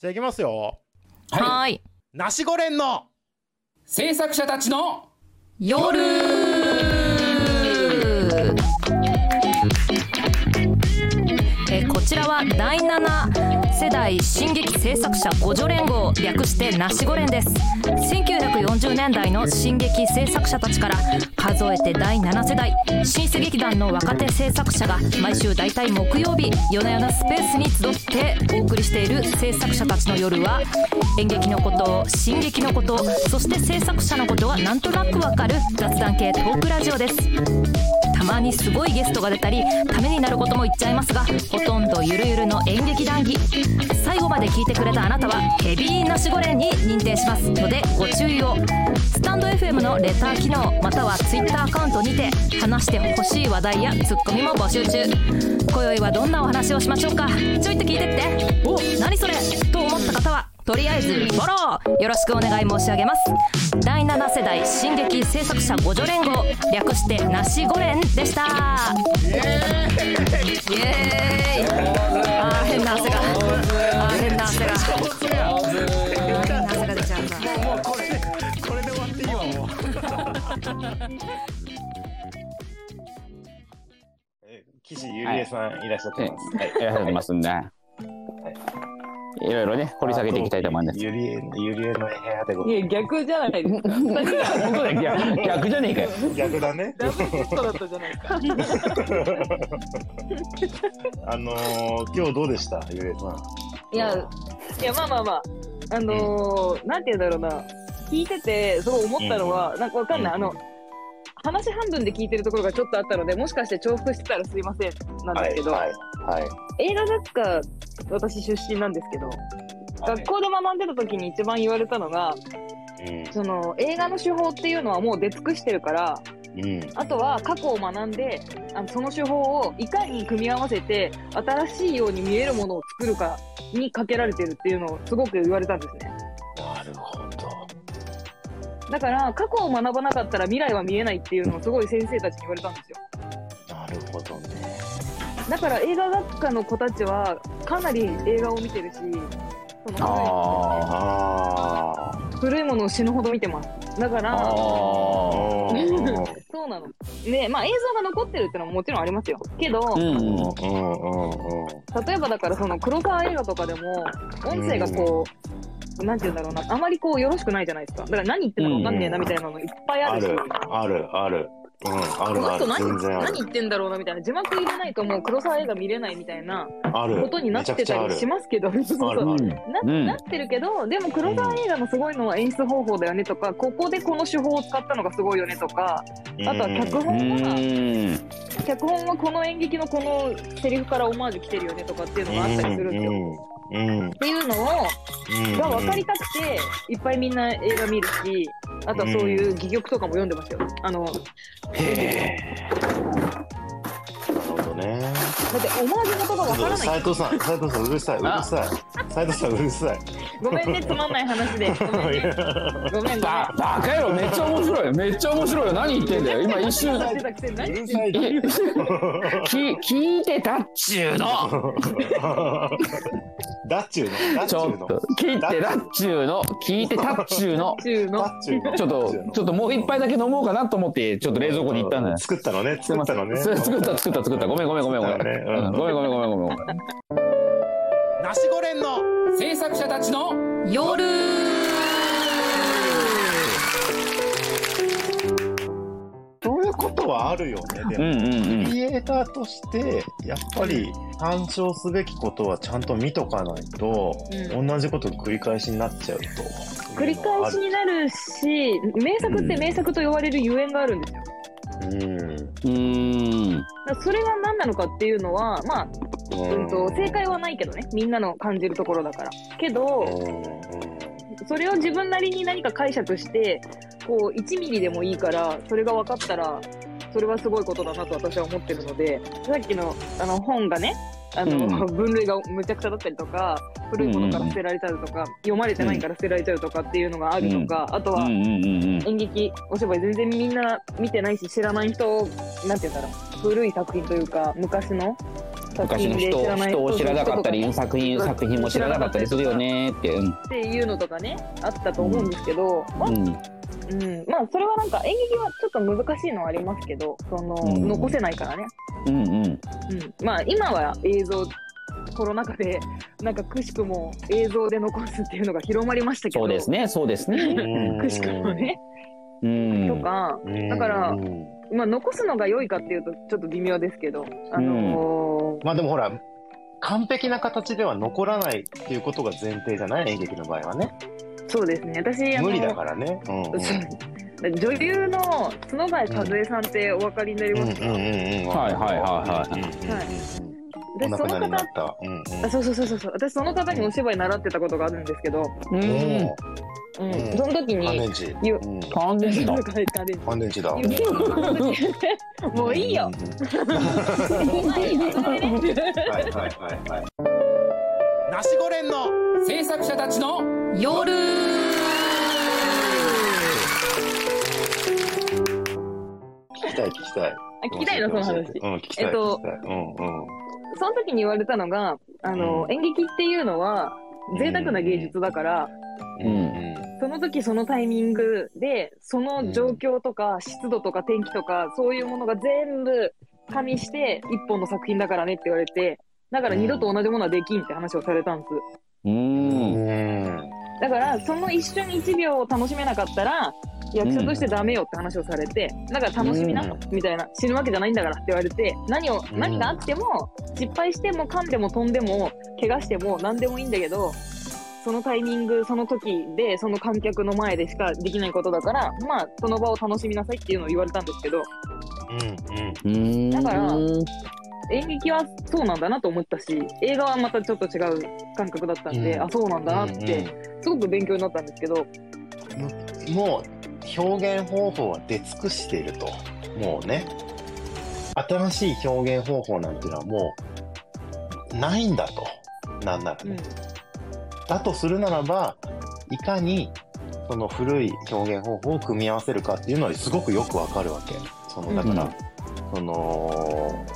じゃあいきますよ。はい。ナシゴレンの。制作者たちの。夜ちらは第7世代進撃制作者互助連合略してナシゴ連です。1940年代の進撃制作者たちから数えて第7世代新世劇団の若手制作者が毎週大体木曜日夜な夜なスペースに集ってお送りしている制作者たちの夜は演劇のこと進撃のことそして制作者のことがなんとなくわかる雑談系トークラジオです。まにすごいゲストが出たりためになることも言っちゃいますがほとんどゆるゆるの演劇談義最後まで聞いてくれたあなたはヘビーナシゴレンに認定します。のでご注意を。スタンド FM のレター機能または Twitter アカウントにて話してほしい話題やツッコミも募集中。今宵はどんなお話をしましょうか。ちょいと聞いてって。お何それ。と思った方は。とりあえずフォローよろしくお願い申し上げます。第7世代進撃制作者互助連合略してなしご連でした。イエーイ。あー変な汗が。あー変な汗が。変な汗が出ちゃったもうこれでこれで終わっていいわもう。え岸ゆりえさんいらっしゃってます。はい。い。らっしゃってます。んで、いろいろね、掘り下げていきたいと思うんです。ゆりえ、ゆりえの部屋でございいや、逆じゃないですか。逆 逆じゃねえかよ。ます。逆だね。ダブだったじゃないか。あのー、今日どうでした？ゆりえさん。いや、いや、まあまあまあ、あのー、なんて言うんだろうな。聞いてて、すごい思ったのは、なんかわかんない。あの、話半分で聞いてるところがちょっとあったので、もしかして重複してたらすいません、なんですけど、はい。はい。映画学科、私出身なんですけど、学校で学んでた時に一番言われたのが、うん。その映画の手法っていうのはもう出尽くしてるから、うん。あとは過去を学んで、あのその手法をいかに組み合わせて、新しいように見えるものを作るかにかけられてるっていうのをすごく言われたんですね。だから、過去を学ばなかったら未来は見えないっていうのをすごい先生たちに言われたんですよ。なるほどね。だから映画学科の子たちはかなり映画を見てるし、そのああ古いものを死ぬほど見てます。だかあ。ら。そうなの。で、まあ映像が残ってるってのももちろんありますよ。けど。うんうんうんうん。例えばだからその黒川映画とかでも音声がこう、なんて言うんだろうな。あまりこうよろしくないじゃないですか。だから何言ってるのか分かんねえなみたいなのいっぱいあるし、ある、ある、ある。うん、あこるある。の人何全然ある。何言ってんだろうなみたいな字幕入れないともう黒沢映画見れないみたいな。ことになってたりしますけど そうそうそうあるある。なってるけどでも黒沢映画のすごいのは演出方法だよねとかここでこの手法を使ったのがすごいよねとかあとは脚う本はん。脚本はこの演劇のこのセリフからオマージュ来てるよねとかっていうのがあったりするんですよ。うん。うん。っていうのをうん。が分かりたくて、いっぱいみんな映画見るし、あとはそういう戯曲とかも読んでますよ。あの、だなるほどね。ってオマージュ元が分からない。斉藤さん、斉藤さん、うるさい、うるさい。斉藤さん、うるさい。ごめんね、つまんない話で。ごめんね。ババカ野郎めっちゃ面白いよめっちゃ面白いよ何言ってんだよ今一瞬してたくせに何うるさいって。き聞いてたっちゅうのだっちゅうの？だっちゅうの？ちょっと聞いてたっちゅうの聞いてたっちゅうの中の。だっちゅうの？ちょっとちょっともう一杯だけ飲もうかなと思ってちょっと冷蔵庫に行ったんだよ作ったのね、作ったのね。す作った作った作ったごめんごめんごめんごめん、作ったねうんごめんごめんごめんごめんごめんナシゴレンの制作者たちの夜そういうことはあるよね。でも、うんうんうんクリエイターとして、やっぱり参照すべきことはちゃんと見とかないと、うん同じこと繰り返しになっちゃうと。繰り返しになるし、名作って名作と呼ばれるゆえんがあるんですよ。うん。うーんだからそれが何なのかっていうのは、まあ、うん。と、正解はないけどね。みんなの感じるところだから。けど、それを自分なりに何か解釈して、こう、1ミリでもいいから、それが分かったら、それはすごいことだなと私は思ってるので、さっきの、あの、本がね、あの、うん。分類がむちゃくちゃだったりとか、古いものから捨てられちゃうとか、読まれてないから捨てられちゃうとかっていうのがあるとか、あとは、うんうんうんうん。演劇、お芝居全然みんな見てないし、知らない人、なんて言うんだろう、古い作品というか、昔の昔の人人を知らなかったり作品作品も知らなかったりするよねってうん。っていうのとかねあったと思うんですけど、まあうん。うん、まあそれはなんか演劇はちょっと難しいのはありますけどその、うん。残せないからね、うんうん。うん、まあ今は映像コロナ禍でなんかくしくも映像で残すっていうのが広まりましたけど。そうですねそうですね。くしくもね、うん。とか、うん。だからうんまあ、残すのが良いかっていうとちょっと微妙ですけど、あのーまあでもほら、完璧な形では残らないっていうことが前提じゃない演劇の場合はね。そうですね。私あの無理だからね。うんうん。女優の角貝和恵さんってお分かりになりうんうんますか、うんうん。はいはいはいはい。うんうんうんうんお私その亡くなりにな方った。うんうん。あそうそうそうそうそう。私その方にお芝居習ってたことがあるんですけど、うん。おうんうんその時に乾電池。ゆうん完全だ乾電乾電池だ。池もういいよ。はいはいはいはい。ナシゴレンの制作者たちの夜聞きたい聞きたい。あ聞きたいのその話うん、聞きたい。えっと聞きたいうんうん。その時に言われたのがあの、うん演劇っていうのは贅沢な芸術だから、うんその時そのタイミングでその状況とか湿度とか天気とかそういうものが全部加味して一本の作品だからねって言われてだから二度と同じものはできんって話をされたんです。ううんん。だからその一瞬一秒を楽しめなかったら役者としてダメよって話をされてだから楽しみなうんみたいな死ぬわけじゃないんだからって言われて何をうん。何があっても失敗しても噛んでも飛んでも怪我しても何でもいいんだけどそのタイミングその時でその観客の前でしかできないことだからまあその場を楽しみなさいっていうのを言われたんですけどうんうん。うんだから演劇はそうなんだなと思ったし映画はまたちょっと違う感覚だったんで、うんあそうなんだなってすごく勉強になったんですけどうんもう表現方法は出尽くしていると。もうね。新しい表現方法なんていうのはもうないんだと。なんならね。だとするならば、いかにその古い表現方法を組み合わせるかっていうのはすごくよくわかるわけ。その、だから、うんその、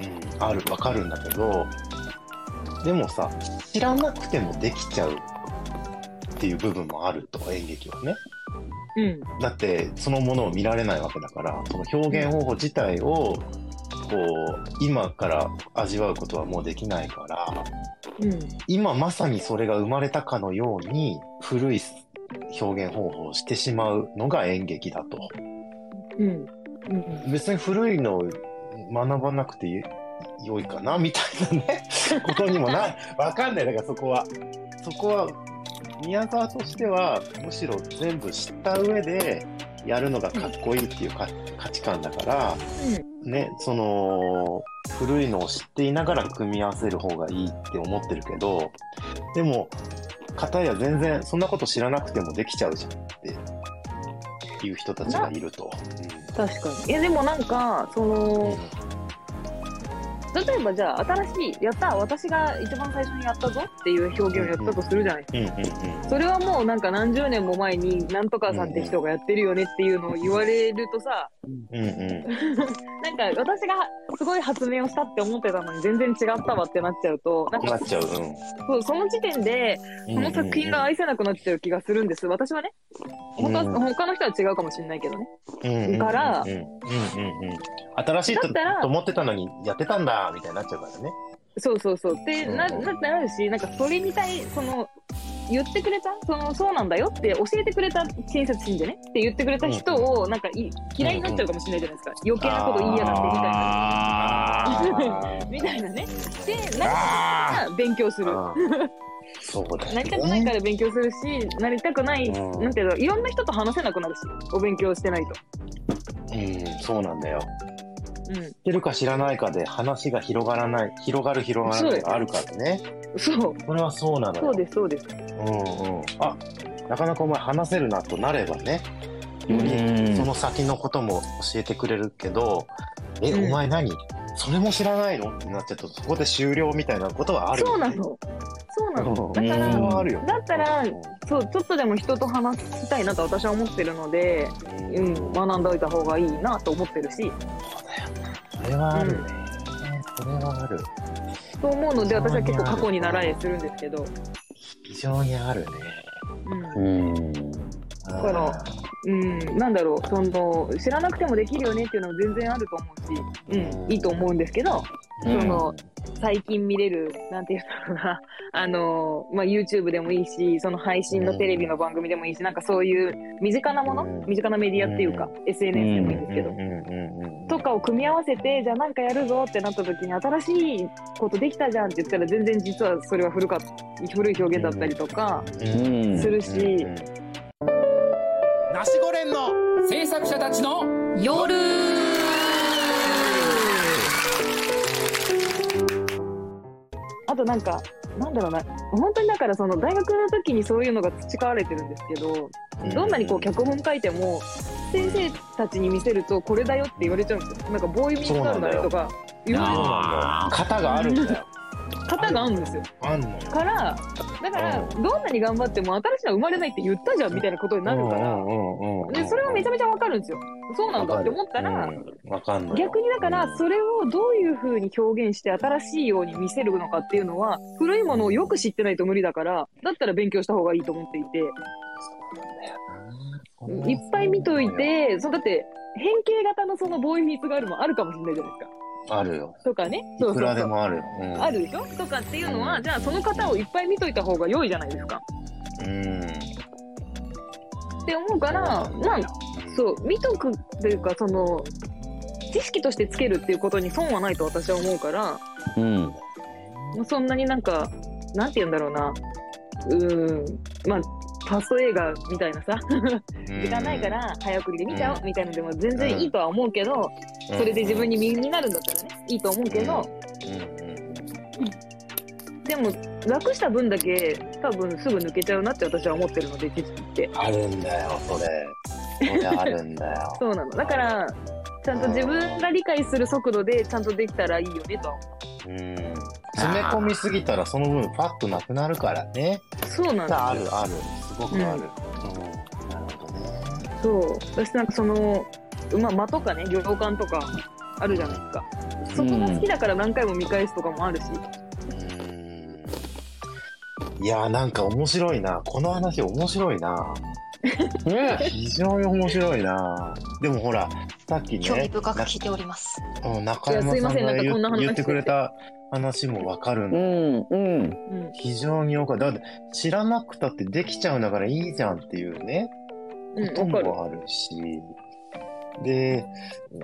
うん、うん、ある、わかるんだけど、でもさ、知らなくてもできちゃうっていう部分もあると、演劇はね。うんだって、そのものを見られないわけだから、その表現方法自体を、こう、今から味わうことはもうできないから、うん今まさにそれが生まれたかのように古い表現方法をしてしまうのが演劇だと。うんうん別に古いのを学ばなくてよいかなみたいなね、ことにもない。わかんない。だからそこは。そこは、宮沢としては、むしろ全部知った上でやるのがかっこいいっていうか価値観だから、ね、その、古いのを知っていながら組み合わせる方がいいって思ってるけど、でも、片や全然そんなこと知らなくてもできちゃうじゃんっていう人たちがいると。確かに。いやでもなんかその例えばじゃあ新しいやった私が一番最初にやったぞっていう表現をやったとするじゃないうんうんうんそれはもうなんか何十年も前になんとかさんって人がやってるよねっていうのを言われるとさうんうん。なんか私がすごい発明をしたって思ってたのに全然違ったわってなっちゃうとなんかなっちゃう。そうその時点でうん。この作品が愛せなくなっちゃう気がするんです私はね。他,、うん。他の人は違うかもしれないけどね。うんからうんうんうんうん。新しいと思ってたのにやってたんだみたいになっちゃうからね。そうそうそう。ってなうんななるし、なんかそれに対、その、言ってくれた？その、そうなんだよって教えてくれた親切心でね？って言ってくれた人を、なんかい嫌いになっちゃうかもしれないじゃないですか。余計なこと言いやがってみたいな。みたいなね。で、なりたくない勉強する。そうだよね。なりたくないから勉強するし、なりたくない、うんなんていうの、いろんな人と話せなくなるし、お勉強してないと。うん、そうなんだよ。う知ってるか知らないかで話が広がらない、広がる広がらないがあるからね。ん。そう。これはそうなのよ。そうです、そうです。うんうん。あ、なかなかお前話せるなとなればね、よりうんその先のことも教えてくれるけど、え、うんお前何？それも知らないの？ってなっちゃうと、そこで終了みたいなことはあるよね。そうなの。そうなの。うんだから。だったらうんそう、ちょっとでも人と話したいなと私は思ってるので、うん、学んでおいた方がいいなと思ってるし、それはあるね。それはある。と思うの。で私は結構過去に習えするんですけど、非常にあるね。うん、うん。だからうん、なんだろう。その知らなくてもできるよねっていうのも全然あると思うし、うん、いいと思うんですけど、その最近見れるなんていうんだろうな。あの、まあ、YouTube でもいいしその配信のテレビの番組でもいいし、なんかそういう身近なもの、うん。身近なメディアっていうか、SNS でもいいんですけど、とかを組み合わせてじゃあなん。かやるぞってなった時に新しいことできたじゃん。って言ったら全然実はそれは古か古い表現だったりとかうん。するし、うん。ナシゴレンの制作者たちの夜となんかなんだろうな。本当にだからその大学の時にそういうのが培われてるんですけどどんなにこう脚本書いても先生たちに見せるとこれだよって言われちゃうんですよ。なんかボーイミーツあるんだねとか言われる。型があるんだよ。方があるんですよ。あんのよ。からだからうどんなに頑張っても新しいのは生まれないって言ったじゃんみたいなことになるから。でそれはめちゃめちゃわかるんですよ。そうなんだって思ったら、うんわかんない。逆にだからそれをどういう風に表現して新しいように見せるのかっていうのは古いものをよく知ってないと無理だからだったら勉強した方がいいと思っていて。いっぱい見といてそうだって変形型のそのボーイミーツがあるもあるかもしれないじゃないですかあるよ。とかね。いくらでもある。うん。あるでしょ？とかっていうのはじゃあその方をいっぱい見といた方が良いじゃないですか。うん。って思うからまあそう見とくというかその知識としてつけるっていうことに損はないと私は思うから。うん。そんなになんか、なんて言うんだろうな、うーん、まあ、ファスト映画みたいなさ、時間ないから早送りで見ちゃおうみたいなのでも全然いいとは思うけど、それで自分に身になるんだったらね、いいと思うけど、でも楽した分だけ多分すぐ抜けちゃうなって私は思ってるので、知識って。あるんだよ、それ。それあるんだよ。そうなの。だから、ちゃんと自分が理解する速度でちゃんとできたらいいよねとは思うん。詰め込みすぎたらその分ファッとなくなるからね。う。そうなんだ。あるある。すごくある。うん。そう。私なんかその、まあ、間とかね、行間とかあるじゃないですか。そこが好きだから何回も見返すとかもあるし。うん。いやーなんか面白いな。この話面白いな。ね非常に面白いな。でもほら、さっきね。興味深く聞いております。うん中山さんいやすいませんが言なんかこんな話言ってくれた話もわかるんだ。うん。うん。うん。非常によかった。だって知らなくたってできちゃうんだからいいじゃんっていうね。うん、こと。もあるし。で、うん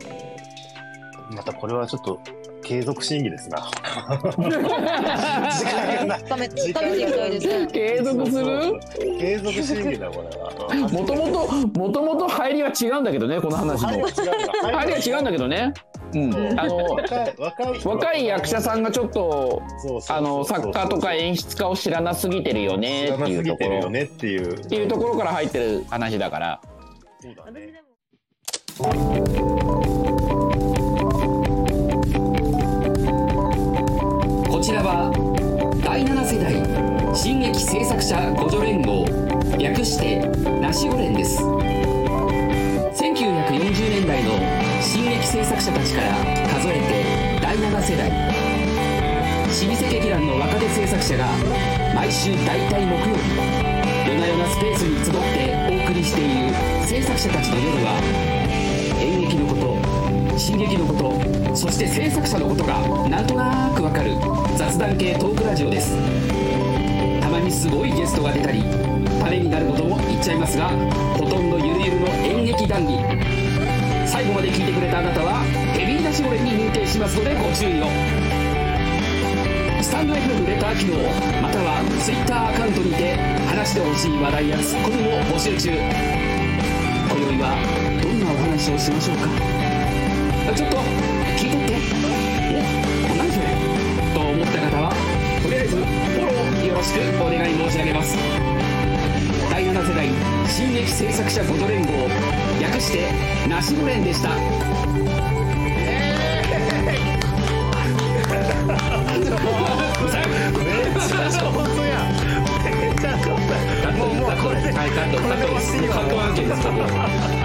またこれはちょっと継続審議ですな。時間がない食べ、食べてい。継続する？継続審議だ、これは。もともと、もともと入りは違うんだけどね、この話も。入りは違うんだけどね。うん。あの、若い、役者さんがちょっと、あの、作家とか演出家を知らなすぎてるよねっていうところっていう。っていうところから入ってる話だから。そうだね。こちらは第7世代進撃制作者互助連合略してナシゴレンです制作者たちから数えて第7世代。老舗劇団の若手制作者が毎週大体木曜日夜な夜なスペースに集ってお送りしている制作者たちの夜は演劇のこと進撃のことそして制作者のことがなんとなくわかる雑談系トークラジオです。たまにすごいゲストが出たりためになることも言っちゃいますがほとんどゆるゆるの演劇談義。最後まで聞いてくれたあなたはヘビーナシゴレに認定しますのでご注意を。スタンド FM レター機能または Twitter アカウントにて話してほしい話題やツッコミも募集中。今宵はどんなお話をしましょうか。ちょっと聞いてって。おっ何それ。と思った方はとりあえずフォローよろしくお願い申し上げます。第7世代進撃制作者ごと連合略してナシゴレンでした めっちゃ上手やん。めっちゃ上手。もうもうこれで。はいカットカットですカット案件で